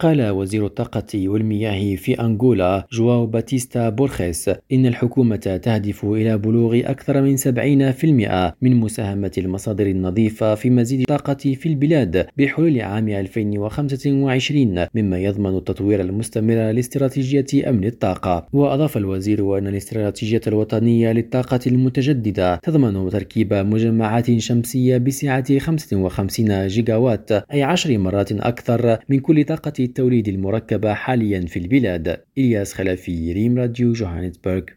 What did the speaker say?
قال وزير الطاقة والمياه في أنغولا جواو باتيستا بورخيس إن الحكومة تهدف إلى بلوغ أكثر من 70% من مساهمة المصادر النظيفة في مزيد الطاقة في البلاد بحلول عام 2025 مما يضمن التطوير المستمر لاستراتيجية أمن الطاقة. وأضاف الوزير أن الاستراتيجية الوطنية للطاقة المتجددة تضمن تركيب مجمعات شمسية بسعة 55 جيجاوات أي عشر مرات أكثر من كل طاقة التوليد المركبة حاليا في البلاد إلياس خلفي ريم راديو جوهانسبرغ.